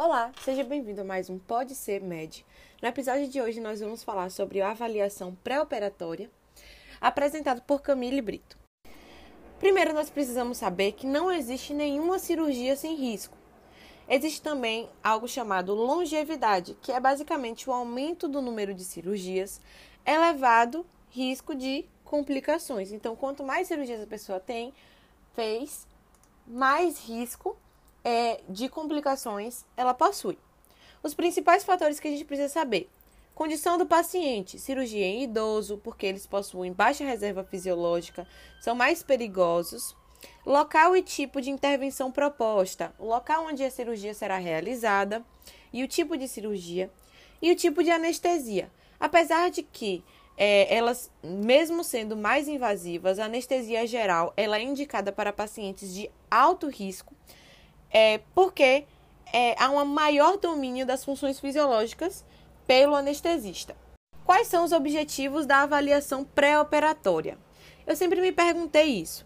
Olá, seja bem-vindo a mais um Pode Ser Med. No episódio de hoje nós vamos falar sobre a avaliação pré-operatória, apresentado por Camille Brito. Primeiro nós precisamos saber que não existe nenhuma cirurgia sem risco. Existe também algo chamado longevidade, que é basicamente o aumento do número de cirurgias, elevado risco de complicações. Então, quanto mais cirurgias a pessoa tem, fez, mais risco é, de complicações ela possui. Os principais fatores que a gente precisa saber: condição do paciente, cirurgia em idoso, porque eles possuem baixa reserva fisiológica, são mais perigosos. Local e tipo de intervenção proposta, o local onde a cirurgia será realizada e o tipo de cirurgia e o tipo de anestesia. Apesar de que é, elas, mesmo sendo mais invasivas, a anestesia geral ela é indicada para pacientes de alto risco, é, porque é, há um maior domínio das funções fisiológicas pelo anestesista. Quais são os objetivos da avaliação pré-operatória? Eu sempre me perguntei isso,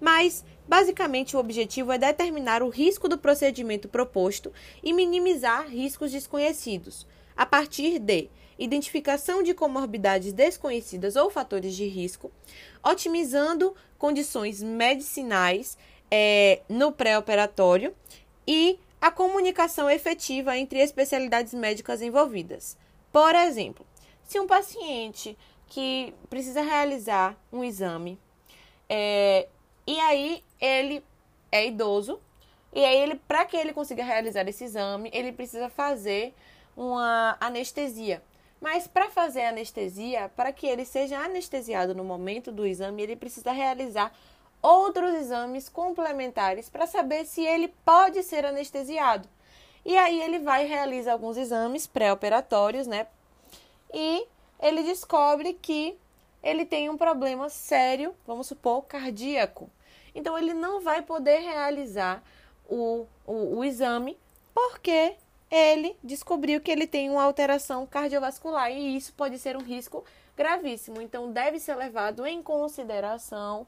mas basicamente o objetivo é determinar o risco do procedimento proposto e minimizar riscos desconhecidos, a partir de identificação de comorbidades desconhecidas ou fatores de risco, otimizando condições medicinais é, no pré-operatório e a comunicação efetiva entre especialidades médicas envolvidas. Por exemplo, se um paciente que precisa realizar um exame é, e aí ele é idoso e aí ele para que ele consiga realizar esse exame ele precisa fazer uma anestesia mas para fazer anestesia, para que ele seja anestesiado no momento do exame, ele precisa realizar outros exames complementares para saber se ele pode ser anestesiado. E aí ele vai e realiza alguns exames pré-operatórios, né? E ele descobre que ele tem um problema sério, vamos supor, cardíaco. Então ele não vai poder realizar o, o, o exame porque ele descobriu que ele tem uma alteração cardiovascular e isso pode ser um risco gravíssimo. Então, deve ser levado em consideração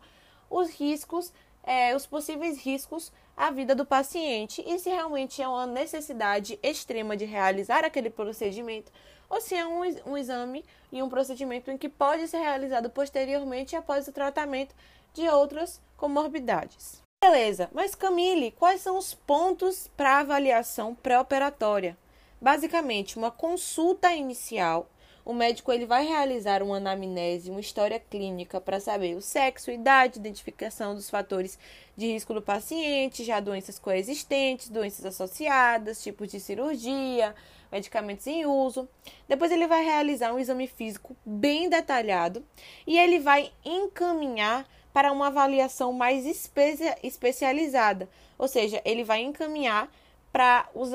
os riscos, é, os possíveis riscos à vida do paciente e se realmente é uma necessidade extrema de realizar aquele procedimento ou se é um, um exame e um procedimento em que pode ser realizado posteriormente após o tratamento de outras comorbidades. Beleza, mas Camille, quais são os pontos para avaliação pré-operatória? Basicamente, uma consulta inicial. O médico ele vai realizar uma anamnese, uma história clínica para saber o sexo, idade, identificação dos fatores de risco do paciente, já doenças coexistentes, doenças associadas, tipos de cirurgia, medicamentos em uso. Depois ele vai realizar um exame físico bem detalhado e ele vai encaminhar para uma avaliação mais especializada, ou seja, ele vai encaminhar para os,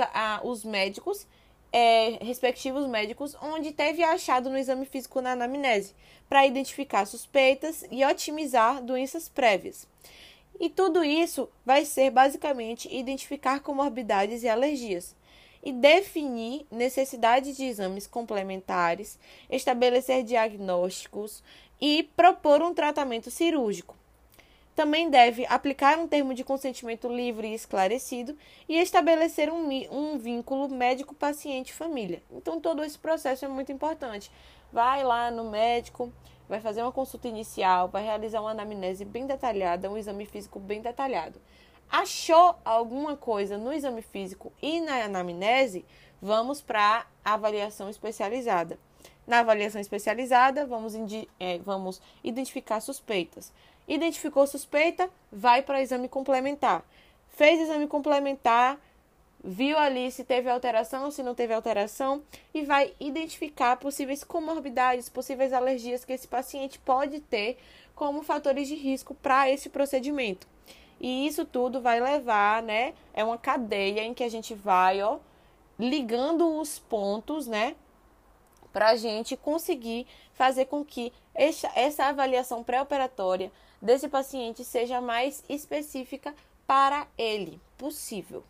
os médicos, é, respectivos médicos, onde teve achado no exame físico na anamnese, para identificar suspeitas e otimizar doenças prévias. E tudo isso vai ser basicamente identificar comorbidades e alergias e definir necessidade de exames complementares, estabelecer diagnósticos e propor um tratamento cirúrgico. Também deve aplicar um termo de consentimento livre e esclarecido e estabelecer um, um vínculo médico-paciente-família. Então, todo esse processo é muito importante. Vai lá no médico, vai fazer uma consulta inicial, vai realizar uma anamnese bem detalhada, um exame físico bem detalhado achou alguma coisa no exame físico e na anamnese, vamos para a avaliação especializada. Na avaliação especializada, vamos, é, vamos identificar suspeitas. Identificou suspeita, vai para exame complementar. Fez exame complementar, viu ali se teve alteração, se não teve alteração e vai identificar possíveis comorbidades, possíveis alergias que esse paciente pode ter como fatores de risco para esse procedimento. E isso tudo vai levar, né? É uma cadeia em que a gente vai, ó, ligando os pontos, né? Para a gente conseguir fazer com que essa, essa avaliação pré-operatória desse paciente seja mais específica para ele possível.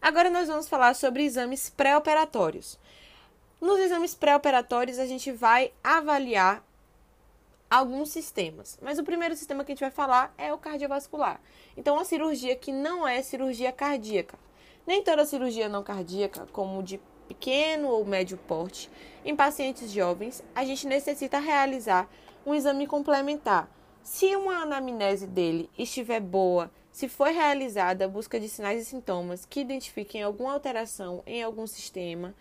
Agora nós vamos falar sobre exames pré-operatórios. Nos exames pré-operatórios, a gente vai avaliar alguns sistemas. Mas o primeiro sistema que a gente vai falar é o cardiovascular. Então, a cirurgia que não é cirurgia cardíaca. Nem toda cirurgia não cardíaca, como de pequeno ou médio porte, em pacientes jovens, a gente necessita realizar um exame complementar. Se uma anamnese dele estiver boa, se foi realizada a busca de sinais e sintomas que identifiquem alguma alteração em algum sistema,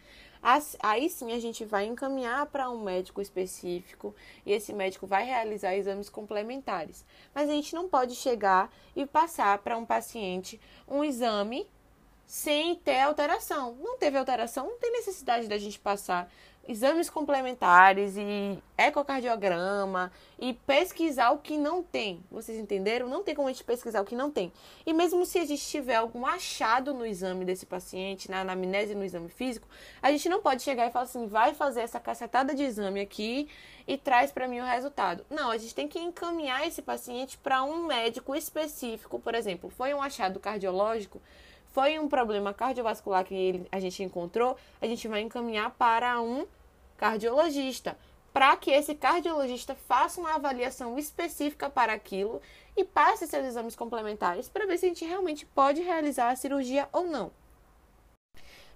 aí sim a gente vai encaminhar para um médico específico e esse médico vai realizar exames complementares. Mas a gente não pode chegar e passar para um paciente um exame sem ter alteração. Não teve alteração, não tem necessidade da gente passar exames complementares e ecocardiograma e pesquisar o que não tem. Vocês entenderam? Não tem como a gente pesquisar o que não tem. E mesmo se a gente tiver algum achado no exame desse paciente, na anamnese no exame físico, a gente não pode chegar e falar assim, vai fazer essa cacetada de exame aqui e traz para mim o resultado. Não, a gente tem que encaminhar esse paciente para um médico específico, por exemplo, foi um achado cardiológico, foi um problema cardiovascular que ele, a gente encontrou, a gente vai encaminhar para um cardiologista, para que esse cardiologista faça uma avaliação específica para aquilo e passe seus exames complementares para ver se a gente realmente pode realizar a cirurgia ou não.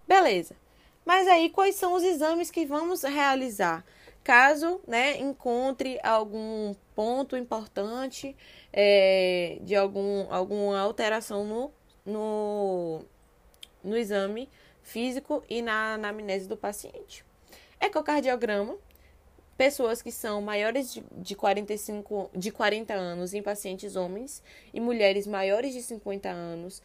Beleza. Mas aí quais são os exames que vamos realizar? Caso né, encontre algum ponto importante é, de algum, alguma alteração no no, no exame físico e na anamnese do paciente. Ecocardiograma, pessoas que são maiores de, de, 45, de 40 anos em pacientes homens e mulheres maiores de 50 anos,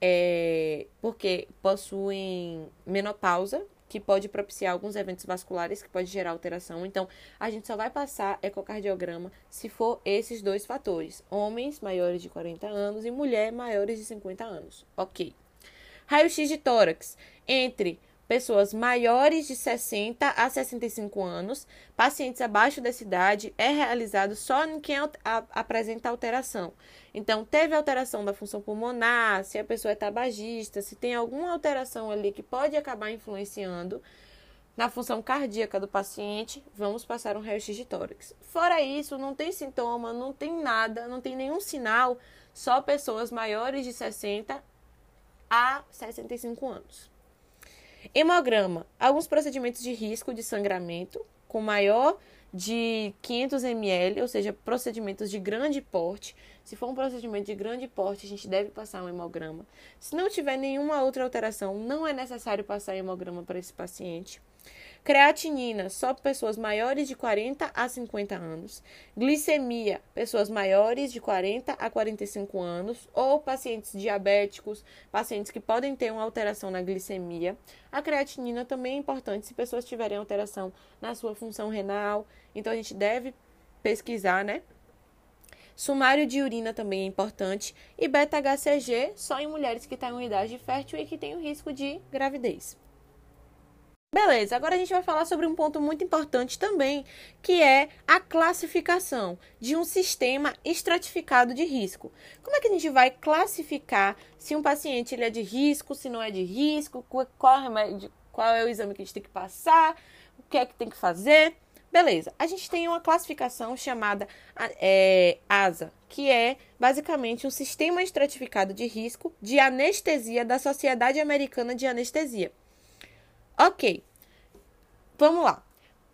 é, porque possuem menopausa, que pode propiciar alguns eventos vasculares que pode gerar alteração. Então, a gente só vai passar ecocardiograma se for esses dois fatores: homens maiores de 40 anos e mulher maiores de 50 anos. OK. Raio-x de tórax entre pessoas maiores de 60 a 65 anos, pacientes abaixo dessa idade, é realizado só em quem apresenta alteração. Então, teve alteração da função pulmonar, se a pessoa é tabagista, se tem alguma alteração ali que pode acabar influenciando na função cardíaca do paciente, vamos passar um raio-x de tórax. Fora isso, não tem sintoma, não tem nada, não tem nenhum sinal, só pessoas maiores de 60 a 65 anos. Hemograma. Alguns procedimentos de risco de sangramento com maior de 500 ml, ou seja, procedimentos de grande porte. Se for um procedimento de grande porte, a gente deve passar um hemograma. Se não tiver nenhuma outra alteração, não é necessário passar hemograma para esse paciente. Creatinina, só pessoas maiores de 40 a 50 anos. Glicemia, pessoas maiores de 40 a 45 anos ou pacientes diabéticos, pacientes que podem ter uma alteração na glicemia. A creatinina também é importante se pessoas tiverem alteração na sua função renal. Então a gente deve pesquisar, né? Sumário de urina também é importante e beta-HCG só em mulheres que estão em idade fértil e que têm o risco de gravidez. Beleza, agora a gente vai falar sobre um ponto muito importante também, que é a classificação de um sistema estratificado de risco. Como é que a gente vai classificar se um paciente ele é de risco, se não é de risco, qual, remédio, qual é o exame que a gente tem que passar, o que é que tem que fazer? Beleza, a gente tem uma classificação chamada é, ASA, que é basicamente um sistema estratificado de risco de anestesia da Sociedade Americana de Anestesia. Ok, vamos lá.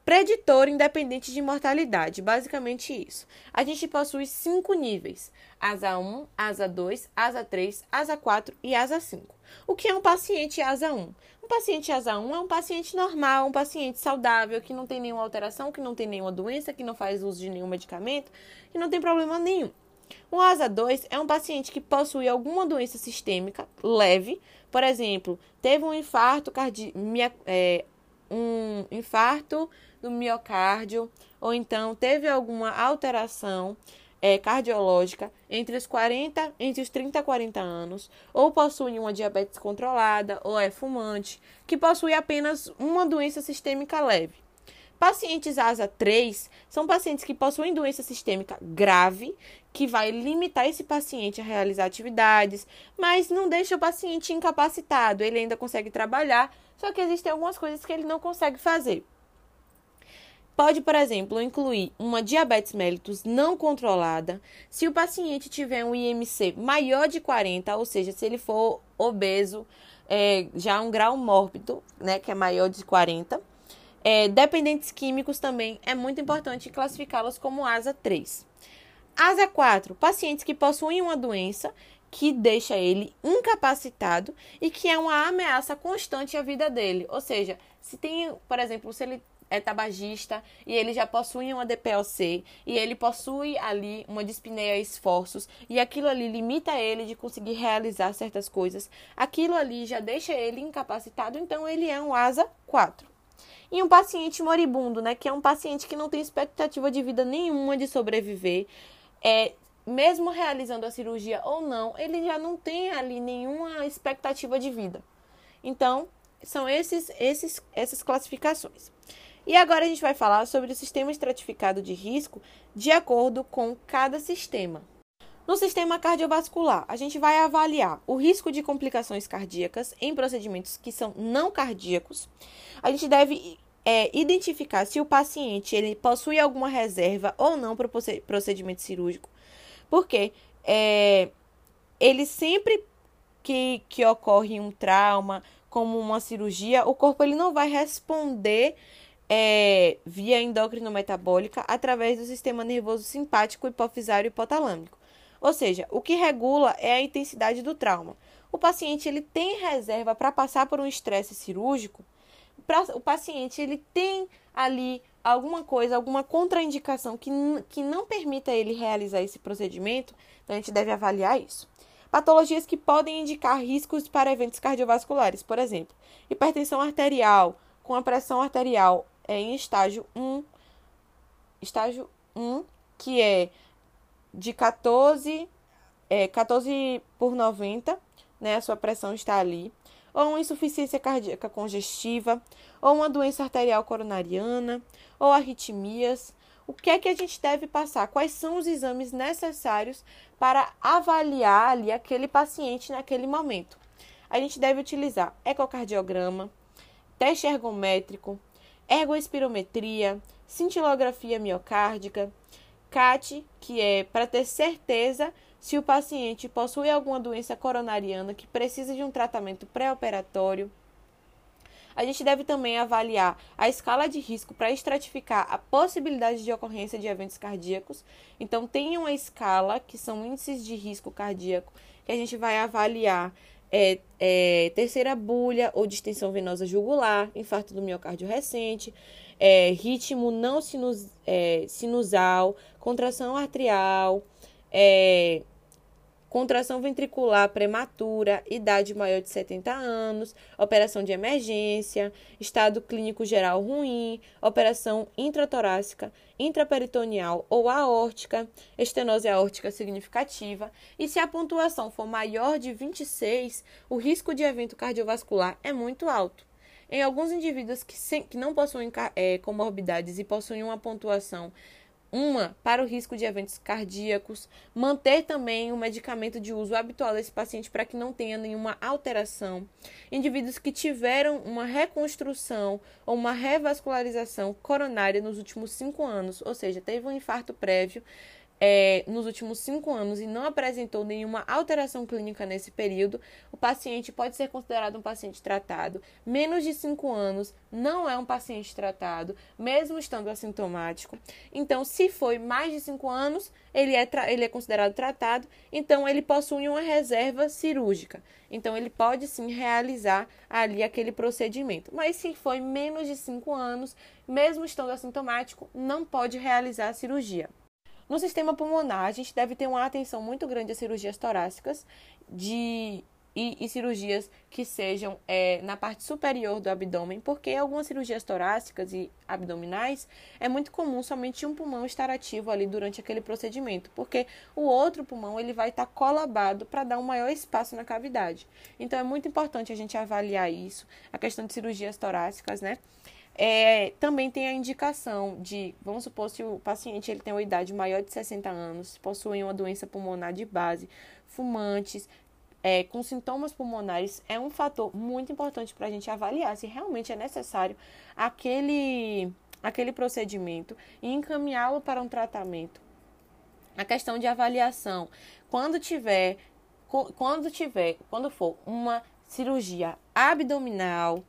Preditor independente de mortalidade, basicamente isso. A gente possui cinco níveis: asa 1, asa 2, asa 3, asa 4 e asa 5. O que é um paciente asa 1? Um paciente asa 1 é um paciente normal, um paciente saudável, que não tem nenhuma alteração, que não tem nenhuma doença, que não faz uso de nenhum medicamento, que não tem problema nenhum. O asa 2 é um paciente que possui alguma doença sistêmica leve, por exemplo, teve um infarto cardíaco, é, um infarto do miocárdio, ou então teve alguma alteração é, cardiológica entre os 40, entre os 30 e 40 anos, ou possui uma diabetes controlada, ou é fumante, que possui apenas uma doença sistêmica leve. Pacientes ASA 3 são pacientes que possuem doença sistêmica grave, que vai limitar esse paciente a realizar atividades, mas não deixa o paciente incapacitado. Ele ainda consegue trabalhar, só que existem algumas coisas que ele não consegue fazer. Pode, por exemplo, incluir uma diabetes mellitus não controlada, se o paciente tiver um IMC maior de 40, ou seja, se ele for obeso, é, já um grau mórbido, né, que é maior de 40. É, dependentes químicos também é muito importante classificá-los como ASA 3. ASA 4, pacientes que possuem uma doença que deixa ele incapacitado e que é uma ameaça constante à vida dele. Ou seja, se tem, por exemplo, se ele é tabagista e ele já possui uma DPOC e ele possui ali uma dispneia esforços e aquilo ali limita ele de conseguir realizar certas coisas, aquilo ali já deixa ele incapacitado, então ele é um asa 4. E um paciente moribundo, né, que é um paciente que não tem expectativa de vida nenhuma de sobreviver, é mesmo realizando a cirurgia ou não, ele já não tem ali nenhuma expectativa de vida. Então, são esses, esses, essas classificações. E agora a gente vai falar sobre o sistema estratificado de risco de acordo com cada sistema. No sistema cardiovascular, a gente vai avaliar o risco de complicações cardíacas em procedimentos que são não cardíacos. A gente deve é, identificar se o paciente ele possui alguma reserva ou não para o procedimento cirúrgico, porque é, ele sempre que, que ocorre um trauma, como uma cirurgia, o corpo ele não vai responder é, via endócrino-metabólica através do sistema nervoso simpático, hipofisário e hipotalâmico. Ou seja, o que regula é a intensidade do trauma. O paciente ele tem reserva para passar por um estresse cirúrgico. O paciente ele tem ali alguma coisa, alguma contraindicação que, que não permita ele realizar esse procedimento, então a gente deve avaliar isso. Patologias que podem indicar riscos para eventos cardiovasculares, por exemplo, hipertensão arterial com a pressão arterial é em estágio 1, estágio 1, que é de 14, é, 14 por 90, né? A sua pressão está ali. Ou uma insuficiência cardíaca congestiva, ou uma doença arterial coronariana, ou arritmias, o que é que a gente deve passar? Quais são os exames necessários para avaliar ali aquele paciente naquele momento? A gente deve utilizar ecocardiograma, teste ergométrico, ergoespirometria, cintilografia miocárdica, CAT, que é para ter certeza se o paciente possui alguma doença coronariana que precisa de um tratamento pré-operatório a gente deve também avaliar a escala de risco para estratificar a possibilidade de ocorrência de eventos cardíacos. Então, tem uma escala que são índices de risco cardíaco que a gente vai avaliar é, é, terceira bulha ou distensão venosa jugular, infarto do miocárdio recente, é, ritmo não sinus, é, sinusal, contração arterial, é, contração ventricular prematura, idade maior de 70 anos, operação de emergência, estado clínico geral ruim, operação intratorácica, intraperitoneal ou aórtica, estenose aórtica significativa, e se a pontuação for maior de 26, o risco de evento cardiovascular é muito alto. Em alguns indivíduos que, sem, que não possuem é, comorbidades e possuem uma pontuação uma para o risco de eventos cardíacos, manter também o medicamento de uso habitual desse paciente para que não tenha nenhuma alteração. Indivíduos que tiveram uma reconstrução ou uma revascularização coronária nos últimos cinco anos, ou seja, teve um infarto prévio, é, nos últimos cinco anos e não apresentou nenhuma alteração clínica nesse período, o paciente pode ser considerado um paciente tratado. Menos de cinco anos não é um paciente tratado, mesmo estando assintomático. Então, se foi mais de cinco anos, ele é, ele é considerado tratado, então ele possui uma reserva cirúrgica. Então, ele pode sim realizar ali aquele procedimento. Mas se foi menos de cinco anos, mesmo estando assintomático, não pode realizar a cirurgia. No sistema pulmonar, a gente deve ter uma atenção muito grande às cirurgias torácicas de, e, e cirurgias que sejam é, na parte superior do abdômen, porque algumas cirurgias torácicas e abdominais é muito comum somente um pulmão estar ativo ali durante aquele procedimento, porque o outro pulmão ele vai estar colabado para dar um maior espaço na cavidade. Então é muito importante a gente avaliar isso, a questão de cirurgias torácicas, né? É, também tem a indicação de, vamos supor, se o paciente ele tem uma idade maior de 60 anos, possui uma doença pulmonar de base, fumantes, é, com sintomas pulmonares, é um fator muito importante para a gente avaliar se realmente é necessário aquele aquele procedimento e encaminhá-lo para um tratamento. A questão de avaliação, quando tiver quando tiver, quando for uma cirurgia abdominal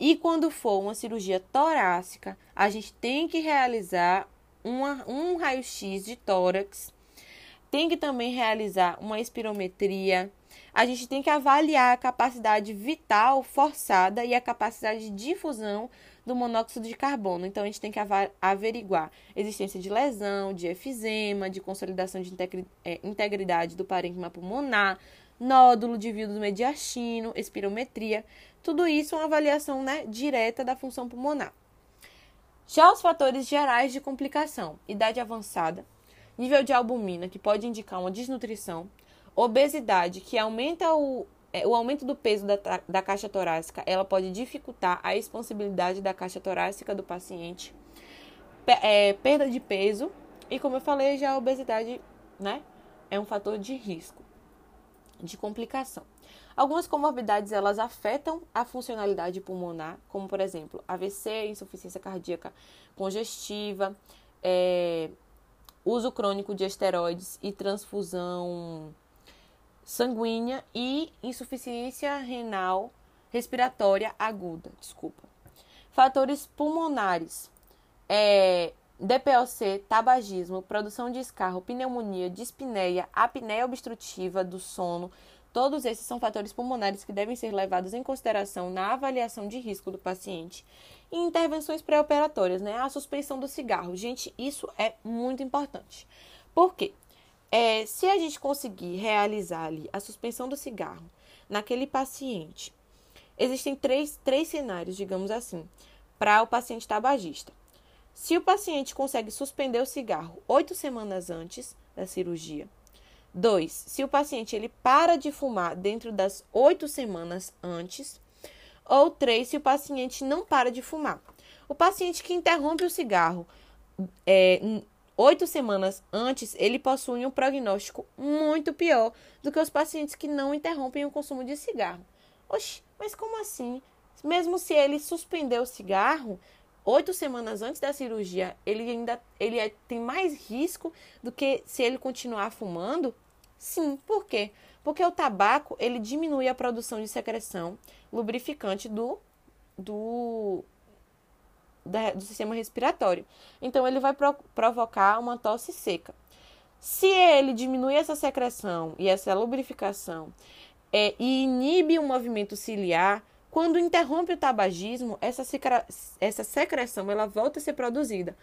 e quando for uma cirurgia torácica, a gente tem que realizar uma, um raio-x de tórax, tem que também realizar uma espirometria, a gente tem que avaliar a capacidade vital forçada e a capacidade de difusão do monóxido de carbono. Então, a gente tem que averiguar existência de lesão, de efizema, de consolidação de é, integridade do parênquima pulmonar, nódulo de vidro mediastino, espirometria. Tudo isso é uma avaliação né, direta da função pulmonar. Já os fatores gerais de complicação, idade avançada, nível de albumina, que pode indicar uma desnutrição, obesidade, que aumenta o, é, o aumento do peso da, da caixa torácica, ela pode dificultar a expansibilidade da caixa torácica do paciente, é, perda de peso, e como eu falei, já a obesidade né, é um fator de risco, de complicação. Algumas comorbidades elas afetam a funcionalidade pulmonar, como por exemplo AVC, insuficiência cardíaca congestiva, é, uso crônico de esteroides e transfusão sanguínea e insuficiência renal respiratória aguda, desculpa. Fatores pulmonares, é, DPOC, tabagismo, produção de escarro, pneumonia, dispneia, apneia obstrutiva do sono, todos esses são fatores pulmonares que devem ser levados em consideração na avaliação de risco do paciente. E intervenções pré-operatórias, né? A suspensão do cigarro. Gente, isso é muito importante. Por quê? É, se a gente conseguir realizar ali a suspensão do cigarro naquele paciente, existem três, três cenários, digamos assim, para o paciente tabagista. Se o paciente consegue suspender o cigarro oito semanas antes da cirurgia, dois, se o paciente ele para de fumar dentro das oito semanas antes, ou três, se o paciente não para de fumar. O paciente que interrompe o cigarro é, oito semanas antes, ele possui um prognóstico muito pior do que os pacientes que não interrompem o consumo de cigarro. Oxe, mas como assim? Mesmo se ele suspender o cigarro, oito semanas antes da cirurgia, ele ainda ele é, tem mais risco do que se ele continuar fumando? Sim, por quê? Porque o tabaco ele diminui a produção de secreção lubrificante do, do da, do sistema respiratório. Então, ele vai pro, provocar uma tosse seca. Se ele diminui essa secreção e essa lubrificação é, e inibe o movimento ciliar, quando interrompe o tabagismo, essa, essa secreção ela volta a ser produzida.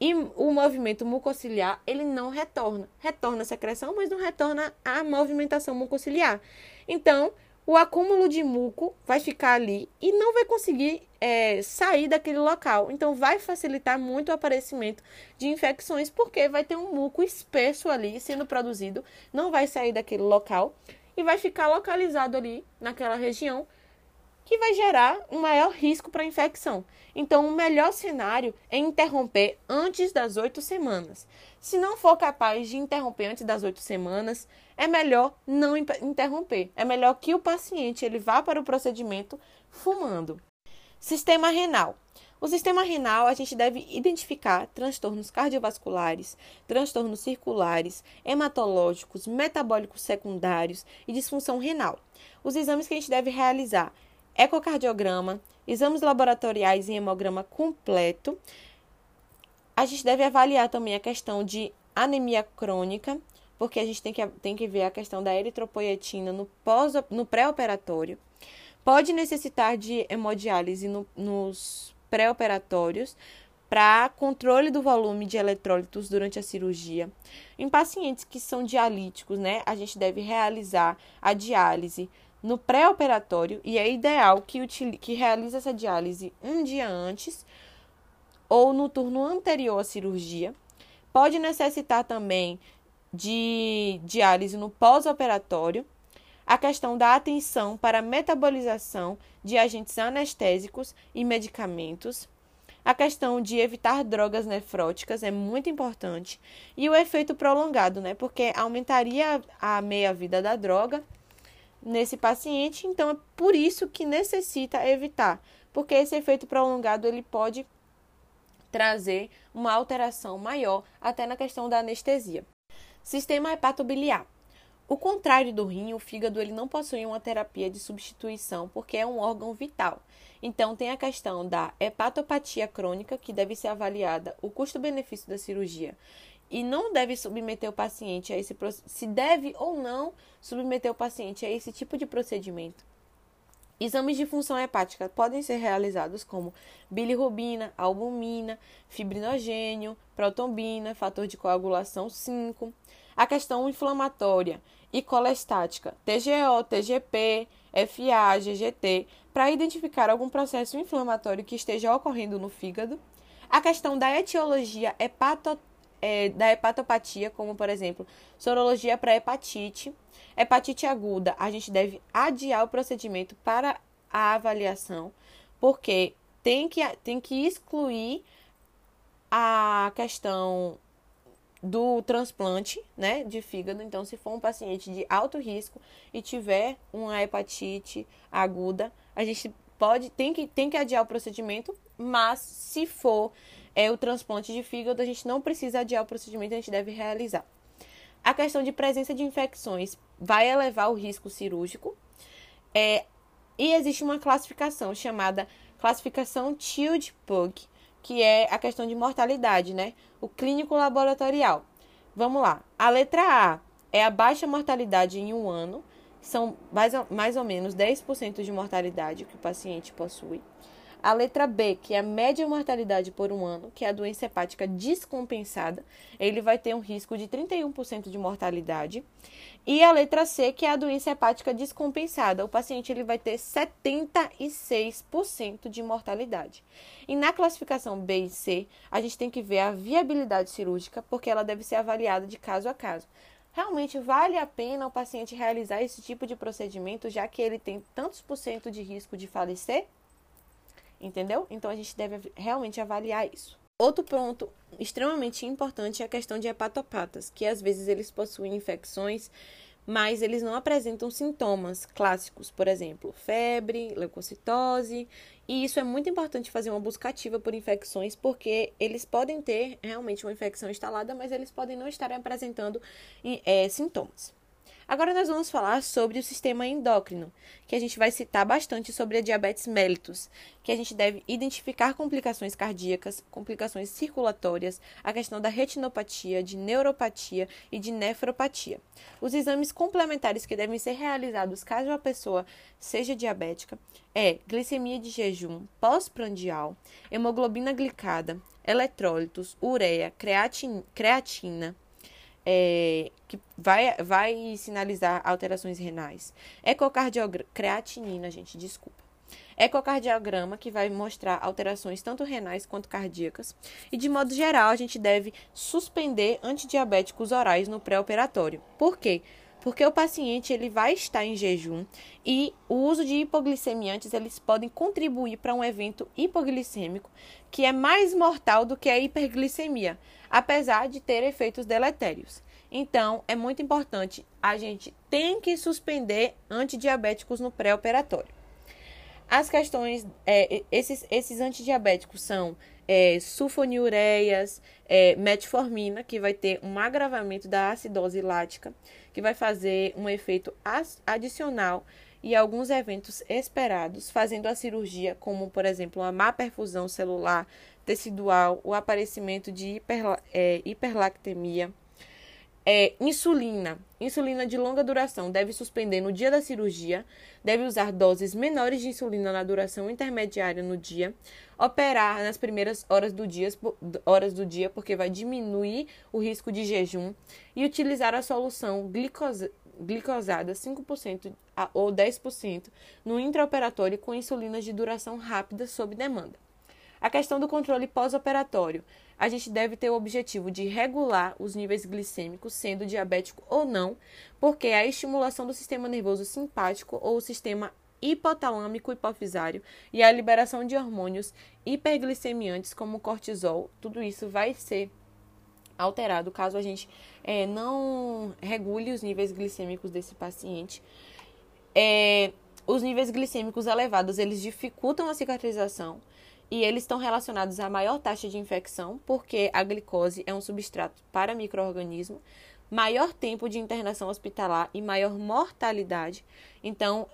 E o movimento mucociliar, ele não retorna. Retorna a secreção, mas não retorna a movimentação mucociliar. Então, o acúmulo de muco vai ficar ali e não vai conseguir é, sair daquele local. Então, vai facilitar muito o aparecimento de infecções, porque vai ter um muco espesso ali sendo produzido, não vai sair daquele local e vai ficar localizado ali naquela região, que vai gerar um maior risco para infecção. Então, o melhor cenário é interromper antes das oito semanas. Se não for capaz de interromper antes das oito semanas, é melhor não interromper. É melhor que o paciente ele vá para o procedimento fumando. Sistema renal. O sistema renal, a gente deve identificar transtornos cardiovasculares, transtornos circulares, hematológicos, metabólicos secundários e disfunção renal. Os exames que a gente deve realizar: ecocardiograma, exames laboratoriais e hemograma completo. A gente deve avaliar também a questão de anemia crônica, porque a gente tem que, tem que ver a questão da eritropoietina no, no pré-operatório. Pode necessitar de hemodiálise no, nos pré-operatórios para controle do volume de eletrólitos durante a cirurgia. Em pacientes que são dialíticos, né, a gente deve realizar a diálise no pré-operatório e é ideal que, que realize essa diálise um dia antes ou no turno anterior à cirurgia. Pode necessitar também de diálise no pós-operatório, a questão da atenção para a metabolização de agentes anestésicos e medicamentos, a questão de evitar drogas nefróticas é muito importante e o efeito prolongado, né? Porque aumentaria a meia-vida da droga nesse paciente, então é por isso que necessita evitar, porque esse efeito prolongado ele pode trazer uma alteração maior até na questão da anestesia. Sistema hepatobiliar. O contrário do rim, o fígado ele não possui uma terapia de substituição porque é um órgão vital. Então tem a questão da hepatopatia crônica que deve ser avaliada, o custo-benefício da cirurgia e não deve submeter o paciente a esse se deve ou não submeter o paciente a esse tipo de procedimento. Exames de função hepática podem ser realizados como bilirrubina, albumina, fibrinogênio, protombina, fator de coagulação 5. A questão inflamatória e colestática, TGO, TGP, FA, GGT, para identificar algum processo inflamatório que esteja ocorrendo no fígado. A questão da etiologia hepato, é, da hepatopatia, como por exemplo, sorologia para hepatite Hepatite aguda, a gente deve adiar o procedimento para a avaliação, porque tem que, tem que excluir a questão do transplante, né, de fígado. Então, se for um paciente de alto risco e tiver uma hepatite aguda, a gente pode tem que tem que adiar o procedimento, mas se for é o transplante de fígado, a gente não precisa adiar o procedimento, a gente deve realizar. A questão de presença de infecções vai elevar o risco cirúrgico. É, e existe uma classificação chamada classificação Child-Pugh, que é a questão de mortalidade, né? O clínico laboratorial. Vamos lá. A letra A é a baixa mortalidade em um ano, são mais ou, mais ou menos 10% de mortalidade que o paciente possui. A letra B, que é a média mortalidade por um ano, que é a doença hepática descompensada, ele vai ter um risco de 31% de mortalidade. E a letra C, que é a doença hepática descompensada, o paciente ele vai ter 76% de mortalidade. E na classificação B e C, a gente tem que ver a viabilidade cirúrgica, porque ela deve ser avaliada de caso a caso. Realmente vale a pena o paciente realizar esse tipo de procedimento, já que ele tem tantos por cento de risco de falecer? Entendeu? Então a gente deve realmente avaliar isso. Outro ponto extremamente importante é a questão de hepatopatas, que às vezes eles possuem infecções, mas eles não apresentam sintomas clássicos, por exemplo, febre, leucocitose, e isso é muito importante fazer uma busca ativa por infecções, porque eles podem ter realmente uma infecção instalada, mas eles podem não estar apresentando é, sintomas. Agora nós vamos falar sobre o sistema endócrino, que a gente vai citar bastante sobre a diabetes mellitus, que a gente deve identificar complicações cardíacas, complicações circulatórias, a questão da retinopatia, de neuropatia e de nefropatia. Os exames complementares que devem ser realizados caso a pessoa seja diabética é glicemia de jejum pós-prandial, hemoglobina glicada, eletrólitos, ureia, creatina é, que vai, vai sinalizar alterações renais. Ecocardiograma, creatinina, gente, desculpa. Ecocardiograma, que vai mostrar alterações tanto renais quanto cardíacas. E, de modo geral, a gente deve suspender antidiabéticos orais no pré-operatório. Por quê? Porque o paciente ele vai estar em jejum e o uso de hipoglicemiantes eles podem contribuir para um evento hipoglicêmico que é mais mortal do que a hiperglicemia, apesar de ter efeitos deletérios. Então, é muito importante, a gente tem que suspender antidiabéticos no pré-operatório. As questões, é, esses, esses antidiabéticos são é, é, metformina, que vai ter um agravamento da acidose lática, que vai fazer um efeito adicional e alguns eventos esperados, fazendo a cirurgia, como por exemplo a má perfusão celular tecidual, o aparecimento de é, hiperlactemia. É, insulina, insulina de longa duração, deve suspender no dia da cirurgia, deve usar doses menores de insulina na duração intermediária no dia, operar nas primeiras horas do dia, horas do dia porque vai diminuir o risco de jejum, e utilizar a solução glicosa, glicosada 5% ou 10% no intraoperatório com insulinas de duração rápida sob demanda. A questão do controle pós-operatório. A gente deve ter o objetivo de regular os níveis glicêmicos, sendo diabético ou não, porque a estimulação do sistema nervoso simpático ou o sistema hipotalâmico hipofisário e a liberação de hormônios hiperglicemiantes como cortisol, tudo isso vai ser alterado caso a gente é, não regule os níveis glicêmicos desse paciente. É, os níveis glicêmicos elevados eles dificultam a cicatrização e eles estão relacionados à maior taxa de infecção, porque a glicose é um substrato para microorganismo, maior tempo de internação hospitalar e maior mortalidade. Então,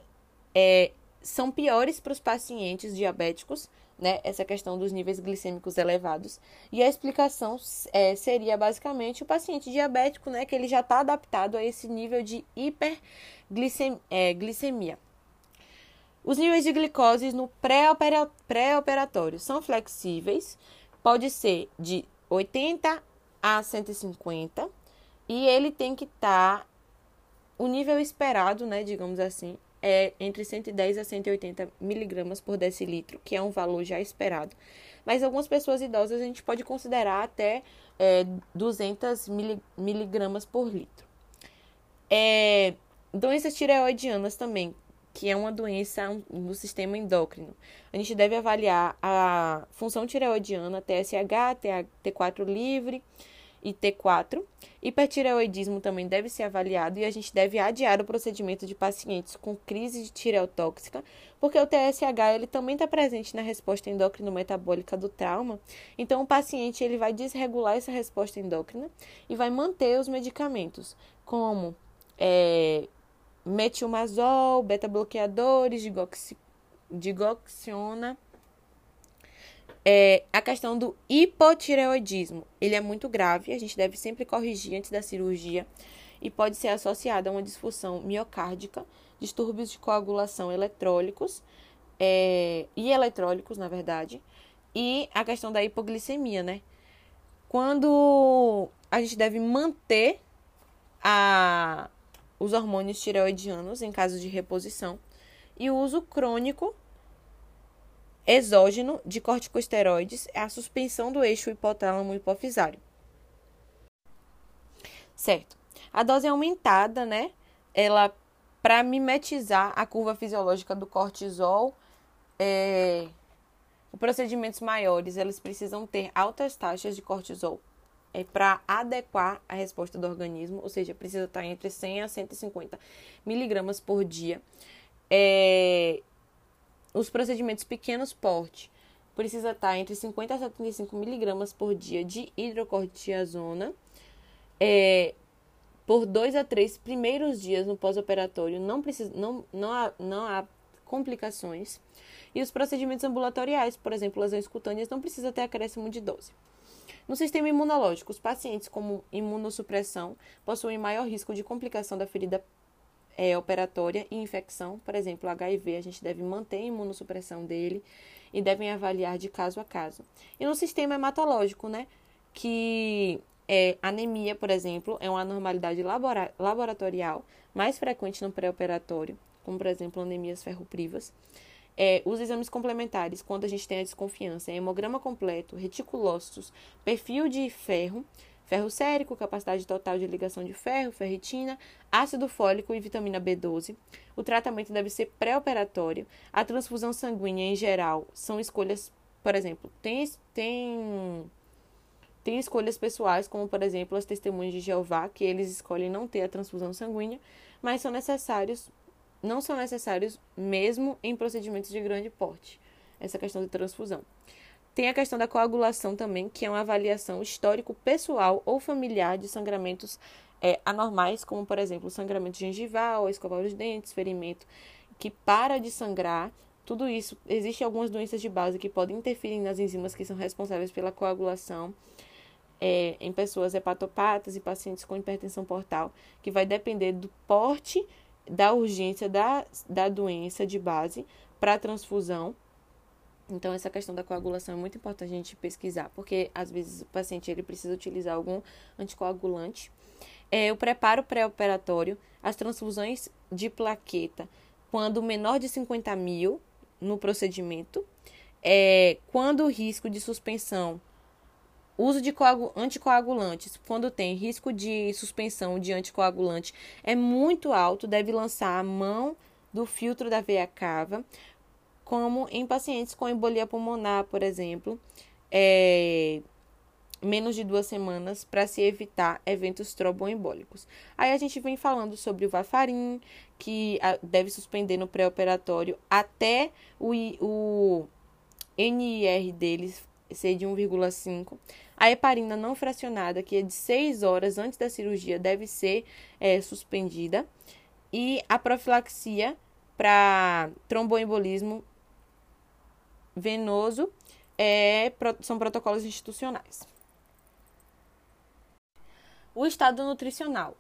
é, são piores para os pacientes diabéticos, né? Essa questão dos níveis glicêmicos elevados. E a explicação é, seria basicamente o paciente diabético, né? Que ele já está adaptado a esse nível de hiperglicemia. É, os níveis de glicose no pré-operatório são flexíveis, pode ser de 80 a 150, e ele tem que estar, tá, o nível esperado, né, digamos assim, é entre 110 a 180 miligramas por decilitro, que é um valor já esperado. Mas algumas pessoas idosas a gente pode considerar até é, 200 miligramas por litro. É, doenças tireoidianas também, que é uma doença no sistema endócrino. A gente deve avaliar a função tireoidiana, TSH, T4 livre, e T4. Hipertireoidismo também deve ser avaliado e a gente deve adiar o procedimento de pacientes com crise de tireotóxica, porque o TSH ele também está presente na resposta endócrino-metabólica do trauma. Então, o paciente ele vai desregular essa resposta endócrina e vai manter os medicamentos, como é, metilmazol, beta-bloqueadores, digoxiona é, a questão do hipotireoidismo, ele é muito grave, a gente deve sempre corrigir antes da cirurgia e pode ser associado a uma disfunção miocárdica, distúrbios de coagulação eletrólicos é, e eletrólicos, na verdade, e a questão da hipoglicemia, né? Quando a gente deve manter a, os hormônios tireoidianos em caso de reposição e o uso crônico exógeno de corticosteroides é a suspensão do eixo hipotálamo hipofisário. Certo. A dose é aumentada, né? Ela para mimetizar a curva fisiológica do cortisol, é, os procedimentos maiores eles precisam ter altas taxas de cortisol é para adequar a resposta do organismo, ou seja, precisa estar entre 100 a 150 miligramas por dia. É, os procedimentos pequenos porte precisa estar entre 50 a 75 miligramas por dia de hidrocortisona. É, por dois a três primeiros dias no pós-operatório não, precisa, não, não, há, não há complicações. E os procedimentos ambulatoriais, por exemplo, lesões cutâneas, não precisa ter acréscimo de dose. No sistema imunológico, os pacientes com imunossupressão possuem maior risco de complicação da ferida é, operatória e infecção, por exemplo, HIV, a gente deve manter a imunossupressão dele e devem avaliar de caso a caso. E no sistema hematológico, né, que é, anemia, por exemplo, é uma anormalidade labora laboratorial mais frequente no pré-operatório, como por exemplo anemias ferroprivas. É, os exames complementares, quando a gente tem a desconfiança, é hemograma completo, reticulócitos, perfil de ferro, ferro sérico, capacidade total de ligação de ferro, ferritina, ácido fólico e vitamina B12. O tratamento deve ser pré-operatório. A transfusão sanguínea, em geral, são escolhas, por exemplo, tem, tem, tem escolhas pessoais, como, por exemplo, as testemunhas de Jeová, que eles escolhem não ter a transfusão sanguínea, mas são necessários, não são necessários mesmo em procedimentos de grande porte, essa questão de transfusão. Tem a questão da coagulação também, que é uma avaliação histórico pessoal ou familiar de sangramentos é, anormais, como por exemplo sangramento gengival, escovar os dentes, ferimento que para de sangrar. Tudo isso, existem algumas doenças de base que podem interferir nas enzimas que são responsáveis pela coagulação é, em pessoas hepatopatas e pacientes com hipertensão portal, que vai depender do porte, da urgência da, da doença de base para a transfusão então, essa questão da coagulação é muito importante a gente pesquisar, porque às vezes o paciente ele precisa utilizar algum anticoagulante. É, o preparo pré-operatório, as transfusões de plaqueta, quando menor de 50 mil no procedimento, é, quando o risco de suspensão, uso de anticoagulantes, quando tem risco de suspensão de anticoagulante é muito alto, deve lançar a mão do filtro da veia cava como em pacientes com embolia pulmonar, por exemplo, é, menos de duas semanas para se evitar eventos tromboembólicos. Aí a gente vem falando sobre o Vafarin, que deve suspender no pré-operatório até o, o NIR deles ser de 1,5. A heparina não fracionada, que é de 6 horas antes da cirurgia, deve ser é, suspendida. E a profilaxia para tromboembolismo venoso é, são protocolos institucionais. O estado nutricional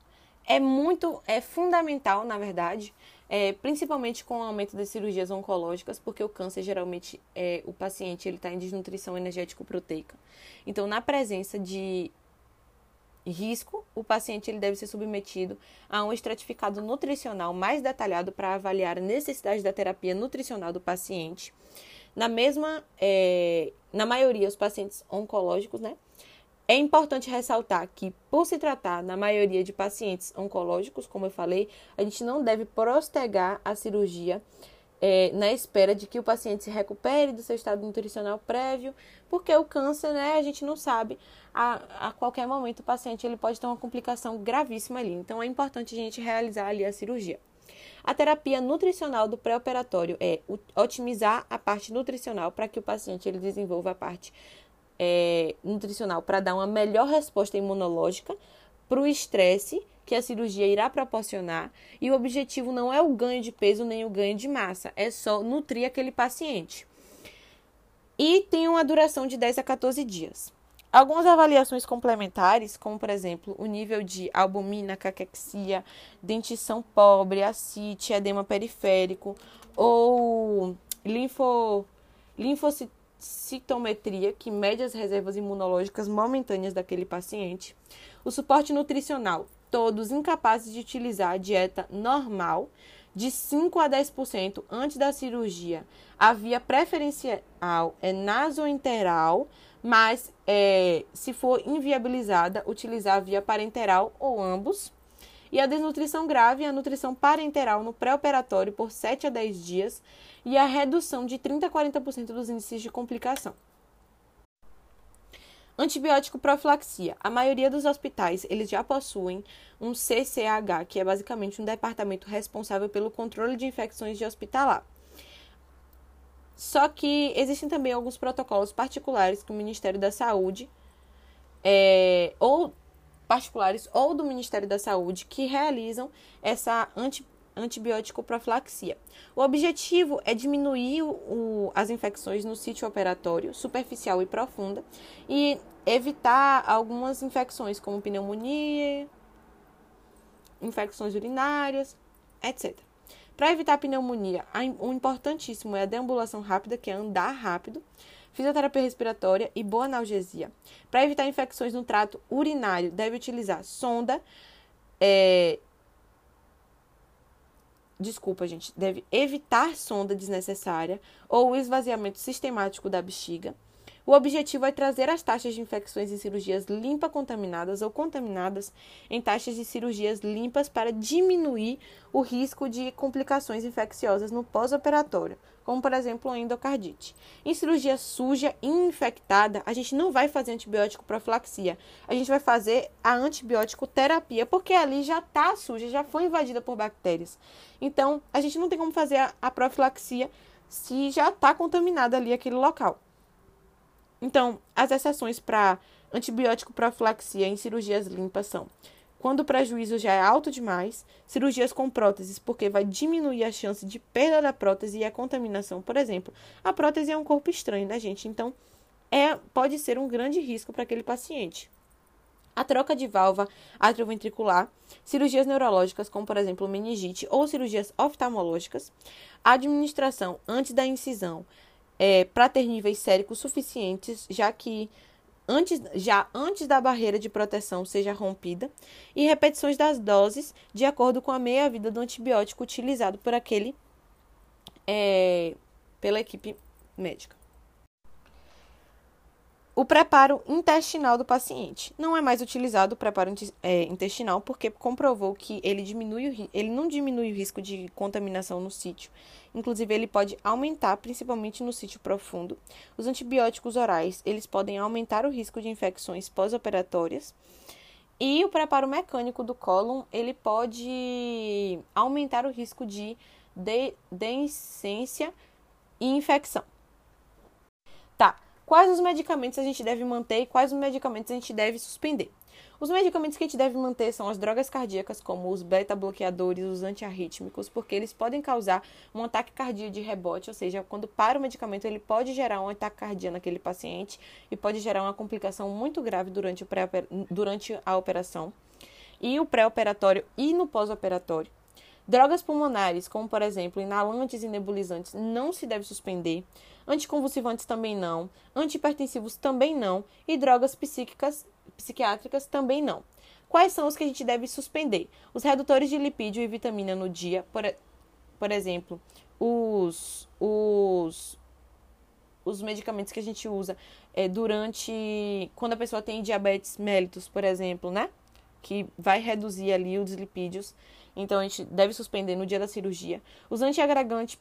é muito, é fundamental, na verdade, é, principalmente com o aumento das cirurgias oncológicas, porque o câncer geralmente é, o paciente ele está em desnutrição energético-proteica. Então, na presença de risco, o paciente ele deve ser submetido a um estratificado nutricional mais detalhado para avaliar a necessidade da terapia nutricional do paciente. Na mesma, é, na maioria, os pacientes oncológicos, né? É importante ressaltar que, por se tratar, na maioria de pacientes oncológicos, como eu falei, a gente não deve postergar a cirurgia é, na espera de que o paciente se recupere do seu estado nutricional prévio, porque o câncer, né, a gente não sabe, a, a qualquer momento o paciente ele pode ter uma complicação gravíssima ali. Então, é importante a gente realizar ali a cirurgia. A terapia nutricional do pré-operatório é otimizar a parte nutricional para que o paciente ele desenvolva a parte é, nutricional para dar uma melhor resposta imunológica para o estresse que a cirurgia irá proporcionar. E o objetivo não é o ganho de peso nem o ganho de massa, é só nutrir aquele paciente. E tem uma duração de 10 a 14 dias. Algumas avaliações complementares, como por exemplo o nível de albumina, caquexia, dentição pobre, ascite, edema periférico ou linfo, linfocit citometria, que mede as reservas imunológicas momentâneas daquele paciente. O suporte nutricional, todos incapazes de utilizar a dieta normal, de 5 a 10% antes da cirurgia. A via preferencial é nasoenteral, mas é, se for inviabilizada, utilizar a via parenteral ou ambos. E a desnutrição grave é a nutrição parenteral no pré-operatório por 7 a 10 dias e a redução de 30 a 40% dos índices de complicação. Antibiótico profilaxia. A maioria dos hospitais, eles já possuem um CCH, que é basicamente um departamento responsável pelo controle de infecções de hospitalar. Só que existem também alguns protocolos particulares que o Ministério da Saúde é, ou particulares ou do Ministério da Saúde que realizam essa anti, antibiótico profilaxia. O objetivo é diminuir o, as infecções no sítio operatório, superficial e profunda, e evitar algumas infecções como pneumonia, infecções urinárias, etc. Para evitar a pneumonia, o importantíssimo é a deambulação rápida, que é andar rápido, fisioterapia respiratória e boa analgesia. Para evitar infecções no trato urinário, deve utilizar sonda. É... Desculpa, gente. Deve evitar sonda desnecessária ou esvaziamento sistemático da bexiga. O objetivo é trazer as taxas de infecções em cirurgias limpa contaminadas ou contaminadas em taxas de cirurgias limpas para diminuir o risco de complicações infecciosas no pós-operatório, como por exemplo a endocardite. Em cirurgia suja e infectada, a gente não vai fazer antibiótico profilaxia, a gente vai fazer a antibiótico terapia, porque ali já está suja, já foi invadida por bactérias. Então, a gente não tem como fazer a, profilaxia se já está contaminado ali aquele local. Então, as exceções para antibiótico profilaxia em cirurgias limpas são quando o prejuízo já é alto demais, cirurgias com próteses, porque vai diminuir a chance de perda da prótese e a contaminação. Por exemplo, a prótese é um corpo estranho, né, gente? Então, é, pode ser um grande risco para aquele paciente. A troca de válvula atrioventricular, cirurgias neurológicas, como por exemplo meningite ou cirurgias oftalmológicas, a administração antes da incisão é, para ter níveis séricos suficientes, já que antes, já antes da barreira de proteção seja rompida, e repetições das doses de acordo com a meia-vida do antibiótico utilizado por aquele é, pela equipe médica. O preparo intestinal do paciente. Não é mais utilizado o preparo é, intestinal porque comprovou que ele, diminui o, ele não diminui o risco de contaminação no sítio. Inclusive, ele pode aumentar, principalmente no sítio profundo. Os antibióticos orais, eles podem aumentar o risco de infecções pós-operatórias. E o preparo mecânico do cólon, ele pode aumentar o risco de deiscência e infecção. Quais os medicamentos a gente deve manter e quais os medicamentos a gente deve suspender. Os medicamentos que a gente deve manter são as drogas cardíacas, como os beta-bloqueadores, os antiarrítmicos, porque eles podem causar um ataque cardíaco de rebote, ou seja, quando para o medicamento, ele pode gerar um ataque cardíaco naquele paciente e pode gerar uma complicação muito grave durante, o durante a operação. E o pré-operatório e no pós-operatório. Drogas pulmonares, como por exemplo inalantes e nebulizantes, não se deve suspender. Anticonvulsivantes também não. Antihipertensivos também não. E drogas psíquicas psiquiátricas também não. Quais são os que a gente deve suspender? Os redutores de lipídio e vitamina no dia, por, por exemplo, os, os, os medicamentos que a gente usa é, durante. quando a pessoa tem diabetes mellitus, por exemplo, né? Que vai reduzir ali os lipídios então a gente deve suspender no dia da cirurgia. Os antiagregantes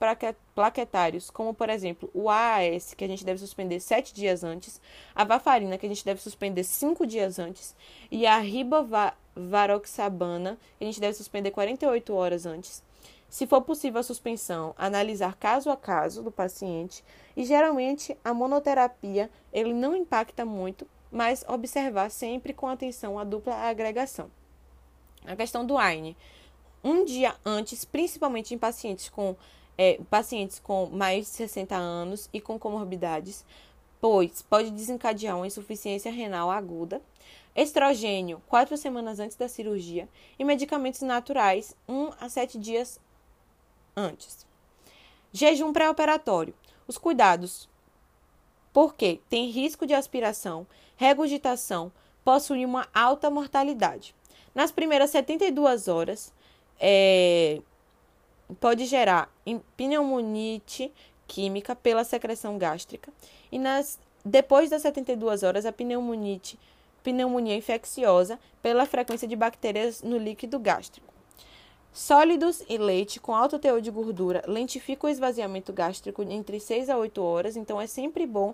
plaquetários, como por exemplo o AAS, que a gente deve suspender sete dias antes, a varfarina, que a gente deve suspender cinco dias antes, e a ribovaroxabana, que a gente deve suspender 48 horas antes. Se for possível a suspensão, analisar caso a caso do paciente e geralmente a monoterapia ele não impacta muito, mas observar sempre com atenção a dupla agregação. A questão do AINE um dia antes, principalmente em pacientes com, é, pacientes com mais de 60 anos e com comorbidades, pois pode desencadear uma insuficiência renal aguda, estrogênio quatro semanas antes da cirurgia e medicamentos naturais um a sete dias antes. Jejum pré-operatório. Os cuidados, porque tem risco de aspiração, regurgitação, possui uma alta mortalidade. Nas primeiras 72 horas, é, pode gerar pneumonite química pela secreção gástrica e nas depois das 72 horas a pneumonite pneumonia infecciosa pela frequência de bactérias no líquido gástrico. Sólidos e leite com alto teor de gordura lentificam o esvaziamento gástrico entre 6 a 8 horas, então é sempre bom,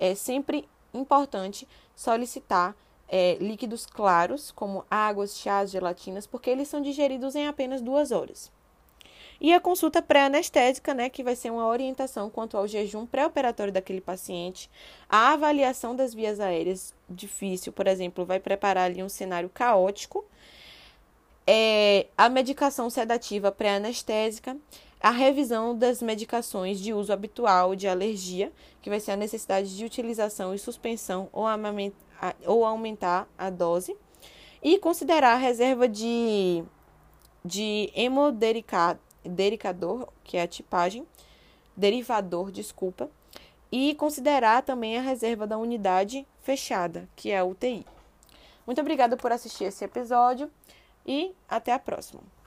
é sempre importante solicitar é, líquidos claros, como águas, chás, gelatinas, porque eles são digeridos em apenas duas horas. E a consulta pré-anestésica, né, que vai ser uma orientação quanto ao jejum pré-operatório daquele paciente, a avaliação das vias aéreas difícil, por exemplo, vai preparar ali um cenário caótico, é, a medicação sedativa pré-anestésica, a revisão das medicações de uso habitual de alergia, que vai ser a necessidade de utilização e suspensão ou ou aumentar a dose e considerar a reserva de, de hemodericador, que é a tipagem, derivador, desculpa, e considerar também a reserva da unidade fechada, que é a UTI. Muito obrigada por assistir esse episódio e até a próxima.